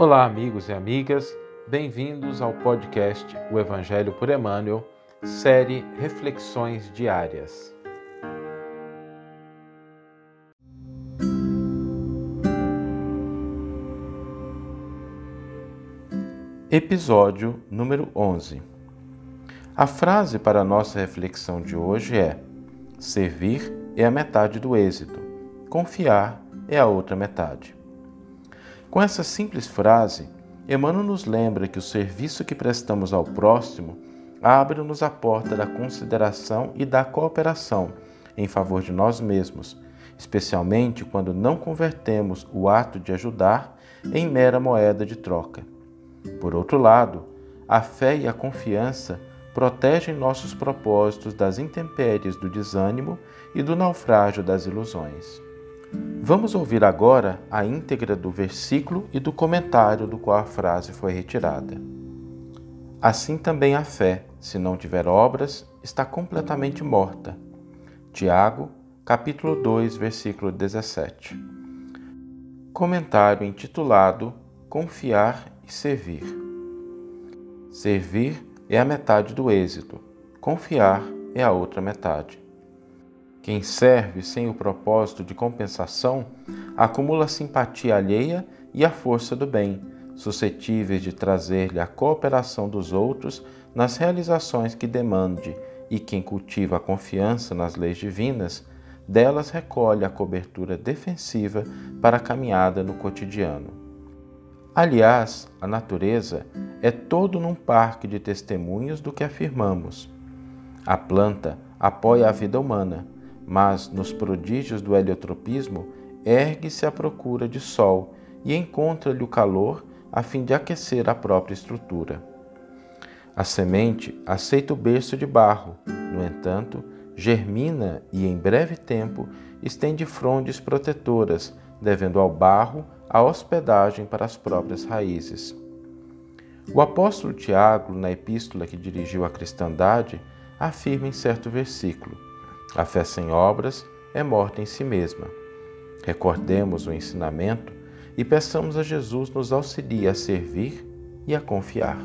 Olá, amigos e amigas, bem-vindos ao podcast O Evangelho por Emmanuel, série Reflexões Diárias. Episódio número 11 A frase para a nossa reflexão de hoje é: Servir é a metade do êxito, confiar é a outra metade. Com essa simples frase, Emmanuel nos lembra que o serviço que prestamos ao próximo abre-nos a porta da consideração e da cooperação em favor de nós mesmos, especialmente quando não convertemos o ato de ajudar em mera moeda de troca. Por outro lado, a fé e a confiança protegem nossos propósitos das intempéries do desânimo e do naufrágio das ilusões. Vamos ouvir agora a íntegra do versículo e do comentário do qual a frase foi retirada. Assim também a fé, se não tiver obras, está completamente morta. Tiago, capítulo 2, versículo 17. Comentário intitulado Confiar e Servir. Servir é a metade do êxito, confiar é a outra metade. Quem serve sem o propósito de compensação acumula simpatia alheia e a força do bem, suscetíveis de trazer-lhe a cooperação dos outros nas realizações que demande, e quem cultiva a confiança nas leis divinas, delas recolhe a cobertura defensiva para a caminhada no cotidiano. Aliás, a natureza é todo num parque de testemunhas do que afirmamos. A planta apoia a vida humana mas nos prodígios do heliotropismo ergue-se à procura de sol e encontra-lhe o calor a fim de aquecer a própria estrutura. A semente aceita o berço de barro, no entanto, germina e em breve tempo estende frondes protetoras, devendo ao barro a hospedagem para as próprias raízes. O apóstolo Tiago, na epístola que dirigiu à cristandade, afirma em certo versículo: a fé sem obras é morta em si mesma. Recordemos o ensinamento e peçamos a Jesus nos auxilie a servir e a confiar.